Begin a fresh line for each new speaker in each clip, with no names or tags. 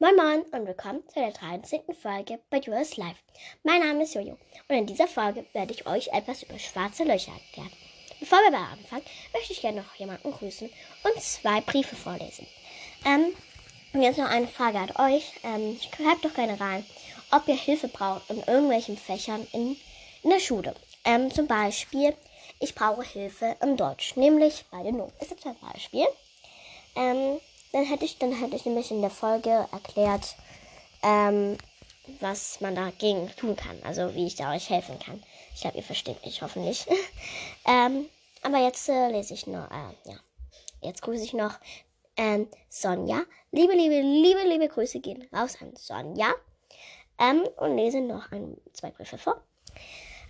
Moin Moin und willkommen zu der 13. Folge bei US Live. Mein Name ist Jojo und in dieser Folge werde ich euch etwas über schwarze Löcher erklären. Bevor wir aber anfangen, möchte ich gerne noch jemanden grüßen und zwei Briefe vorlesen. Ähm, und jetzt noch eine Frage an euch. Ähm, schreibt doch gerne rein, ob ihr Hilfe braucht in irgendwelchen Fächern in, in der Schule. Ähm, zum Beispiel, ich brauche Hilfe im Deutsch, nämlich bei den Noten. Ist jetzt ein Beispiel. Ähm, dann hätte ich, dann hätte ich nämlich in der Folge erklärt, ähm, was man dagegen tun kann. Also wie ich da euch helfen kann. Ich glaube, ihr versteht mich hoffentlich. ähm, aber jetzt äh, lese ich noch, äh, ja. Jetzt grüße ich noch ähm, Sonja. Liebe, liebe, liebe, liebe Grüße gehen raus an Sonja. Ähm, und lese noch ein, zwei Briefe vor.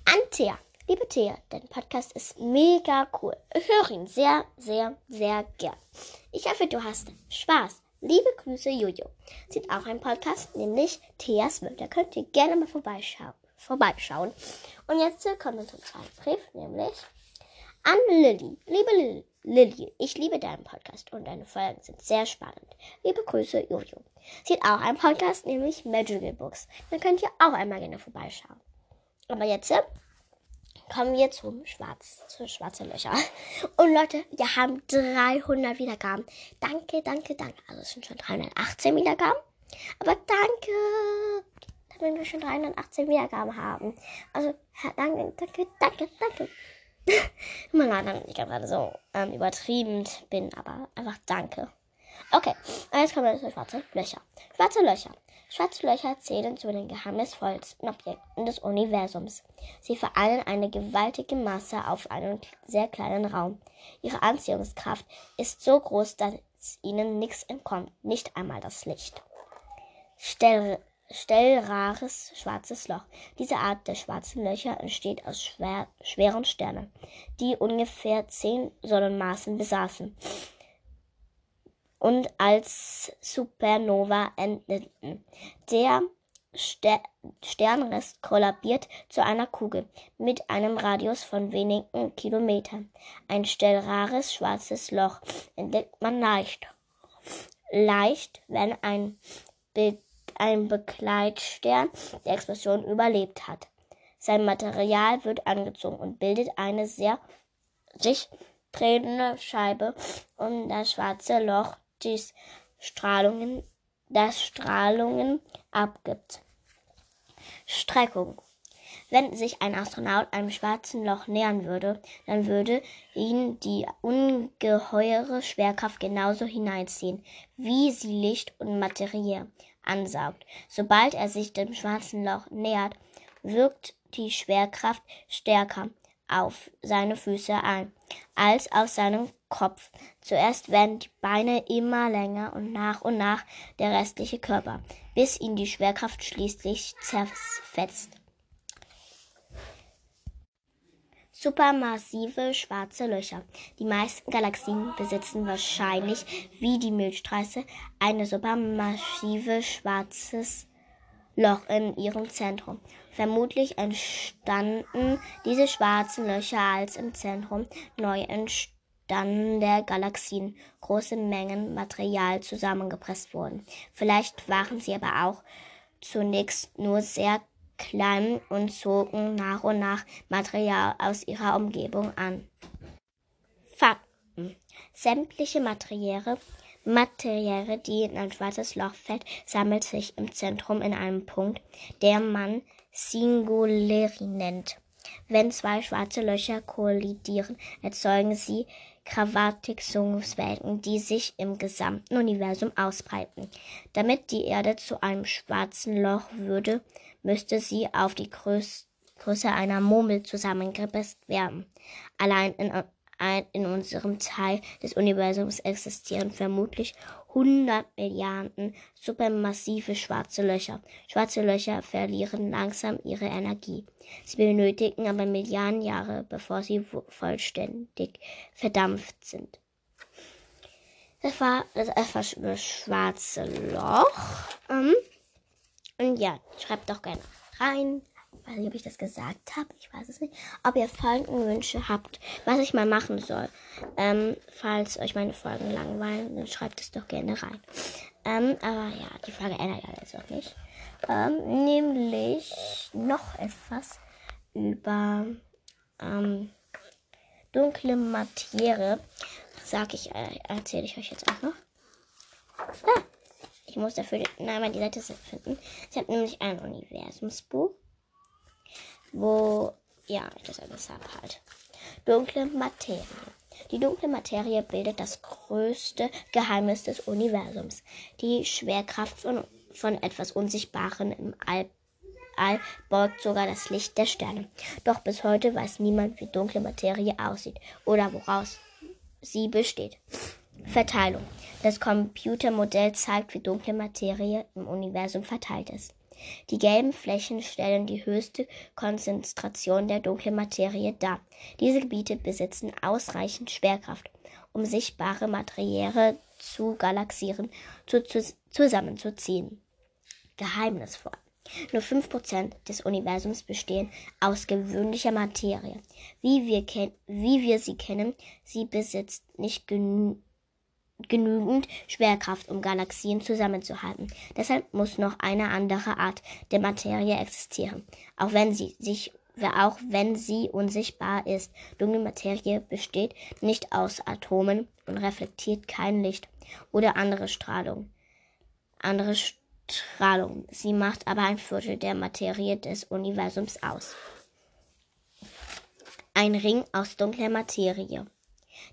An Thea. Liebe Thea, dein Podcast ist mega cool. Ich höre ihn sehr, sehr, sehr gern. Ich hoffe, du hast Spaß. Liebe Grüße, Jojo. Sie hat auch einen Podcast, nämlich Theas Welt. Da könnt ihr gerne mal vorbeischauen. vorbeischauen. Und jetzt kommen wir zum zweiten Brief, nämlich an Lilly. Liebe Lilly, ich liebe deinen Podcast und deine Folgen sind sehr spannend. Liebe Grüße, Jojo. Sie hat auch einen Podcast, nämlich Magical Books. Da könnt ihr auch einmal gerne vorbeischauen. Aber jetzt kommen wir zum Schwarz, zu schwarze Löcher. Und Leute, wir haben 300 Wiedergaben. Danke, danke, danke. Also es sind schon 318 Wiedergaben. Aber danke, damit wir schon 318 Wiedergaben haben. Also, danke, danke, danke, danke. Immer leid, dass ich gerade so ähm, übertrieben bin, aber einfach danke. Okay, jetzt kommen wir zu schwarze Löcher. Schwarze Löcher. Schwarze Löcher zählen zu den geheimnisvollsten Objekten des Universums. Sie vereinen eine gewaltige Masse auf einem sehr kleinen Raum. Ihre Anziehungskraft ist so groß, dass ihnen nichts entkommt, nicht einmal das Licht. Stell, stellrares schwarzes Loch. Diese Art der schwarzen Löcher entsteht aus schwer, schweren Sternen, die ungefähr zehn Sonnenmaßen besaßen und als Supernova endeten. Der Ster Sternrest kollabiert zu einer Kugel mit einem Radius von wenigen Kilometern. Ein stellrares schwarzes Loch entdeckt man leicht. Leicht, wenn ein, Be ein Begleitstern die Explosion überlebt hat. Sein Material wird angezogen und bildet eine sehr sich drehende Scheibe um das schwarze Loch das Strahlungen, das Strahlungen abgibt. Streckung. Wenn sich ein Astronaut einem schwarzen Loch nähern würde, dann würde ihn die ungeheure Schwerkraft genauso hineinziehen, wie sie Licht und Materie ansaugt. Sobald er sich dem schwarzen Loch nähert, wirkt die Schwerkraft stärker auf seine Füße ein als auf seinem Kopf. Zuerst werden die Beine immer länger und nach und nach der restliche Körper, bis ihn die Schwerkraft schließlich zerfetzt. Supermassive schwarze Löcher. Die meisten Galaxien besitzen wahrscheinlich wie die Milchstraße eine supermassive schwarzes Loch in ihrem Zentrum. Vermutlich entstanden diese schwarzen Löcher, als im Zentrum neu entstandene Galaxien große Mengen Material zusammengepresst wurden. Vielleicht waren sie aber auch zunächst nur sehr klein und zogen nach und nach Material aus ihrer Umgebung an. Fakten. Sämtliche Materiäle Materie, die in ein schwarzes Loch fällt, sammelt sich im Zentrum in einem Punkt, der man Singularity nennt. Wenn zwei schwarze Löcher kollidieren, erzeugen sie Gravitationswellen, die sich im gesamten Universum ausbreiten. Damit die Erde zu einem schwarzen Loch würde, müsste sie auf die Größe einer Murmel zusammengepresst werden. Allein in in unserem Teil des Universums existieren vermutlich 100 Milliarden supermassive schwarze Löcher. Schwarze Löcher verlieren langsam ihre Energie. Sie benötigen aber Milliarden Jahre, bevor sie vollständig verdampft sind. Das war das etwas schwarze Loch. Ähm, und ja, schreibt doch gerne rein, weiß nicht, ob ich das gesagt habe. Ich weiß es nicht. Ob ihr Folgenwünsche habt, was ich mal machen soll. Ähm, falls euch meine Folgen langweilen, dann schreibt es doch gerne rein. Ähm, aber ja, die Frage ändert ja jetzt auch nicht. Ähm, nämlich noch etwas über ähm, dunkle Materie. Sag ich, äh, erzähle ich euch jetzt auch noch. Ah, ich muss dafür Nein, die Seite finden. Ich habe nämlich ein Universumsbuch, wo, ja, das alles habe halt. Dunkle Materie. Die dunkle Materie bildet das größte Geheimnis des Universums. Die Schwerkraft von, von etwas Unsichtbarem im All, All beugt sogar das Licht der Sterne. Doch bis heute weiß niemand, wie dunkle Materie aussieht oder woraus sie besteht. Verteilung. Das Computermodell zeigt, wie dunkle Materie im Universum verteilt ist. Die gelben Flächen stellen die höchste Konzentration der dunklen Materie dar. Diese Gebiete besitzen ausreichend Schwerkraft, um sichtbare Materie zu Galaxien zu, zu, zusammenzuziehen. Geheimnisvoll. Nur 5% des Universums bestehen aus gewöhnlicher Materie. Wie wir, wie wir sie kennen, sie besitzt nicht genügend genügend Schwerkraft, um Galaxien zusammenzuhalten. Deshalb muss noch eine andere Art der Materie existieren, auch wenn sie sich auch wenn sie unsichtbar ist. Dunkle Materie besteht nicht aus Atomen und reflektiert kein Licht oder andere Strahlung. Andere Strahlung. Sie macht aber ein Viertel der Materie des Universums aus. Ein Ring aus dunkler Materie.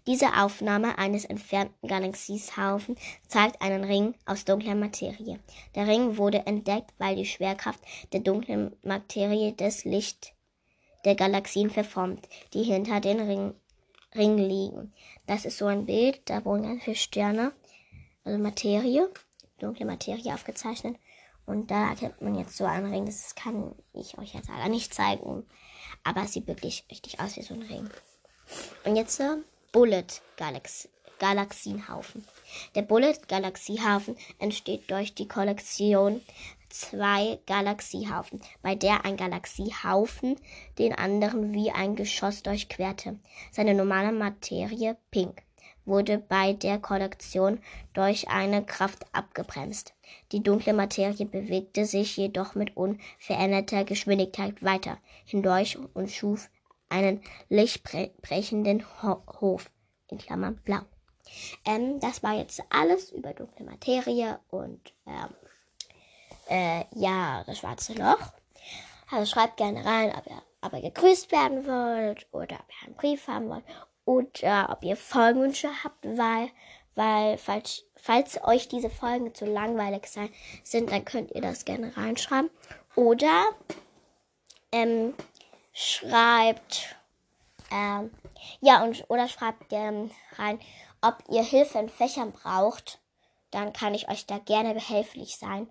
Diese Aufnahme eines entfernten Galaxiehaufen zeigt einen Ring aus dunkler Materie. Der Ring wurde entdeckt, weil die Schwerkraft der dunklen Materie das Licht der Galaxien verformt, die hinter den Ring, Ring liegen. Das ist so ein Bild, da wurden ganz viele Sterne, also Materie, dunkle Materie aufgezeichnet. Und da erkennt man jetzt so einen Ring. Das kann ich euch jetzt leider nicht zeigen. Aber es sieht wirklich richtig aus wie so ein Ring. Und jetzt Bullet Galax Galaxienhaufen. Der Bullet Galaxiehaufen entsteht durch die Kollektion zwei Galaxiehaufen, bei der ein Galaxiehaufen den anderen wie ein Geschoss durchquerte. Seine normale Materie, pink, wurde bei der Kollektion durch eine Kraft abgebremst. Die dunkle Materie bewegte sich jedoch mit unveränderter Geschwindigkeit weiter hindurch und schuf einen lichtbrechenden Ho Hof, in Klammern blau. Ähm, das war jetzt alles über dunkle Materie und ähm, äh, ja, das schwarze Loch. Also schreibt gerne rein, ob ihr, ob ihr gegrüßt werden wollt oder ob ihr einen Brief haben wollt oder ob ihr Folgenwünsche habt, weil, weil falls, falls euch diese Folgen zu langweilig sind, dann könnt ihr das gerne reinschreiben. Oder ähm, schreibt, ähm, ja, und, oder schreibt ähm, rein, ob ihr Hilfe in Fächern braucht. Dann kann ich euch da gerne behilflich sein.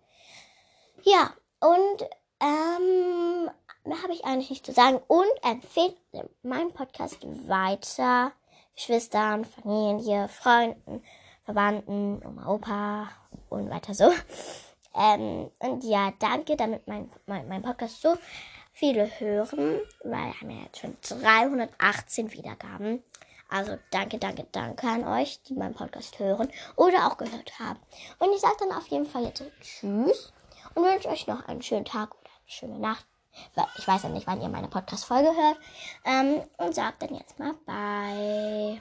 Ja, und ähm, mehr habe ich eigentlich nicht zu sagen. Und empfehlt meinen Podcast weiter. Geschwistern, Familie, Freunden, Verwandten, Oma, Opa und weiter so. Ähm, und ja, danke, damit mein, mein, mein Podcast so viele hören, weil wir haben ja jetzt schon 318 Wiedergaben. Also danke, danke, danke an euch, die meinen Podcast hören oder auch gehört haben. Und ich sage dann auf jeden Fall jetzt Tschüss und wünsche euch noch einen schönen Tag oder eine schöne Nacht. Ich weiß ja nicht, wann ihr meine Podcast-Folge hört. Ähm, und sagt dann jetzt mal Bye.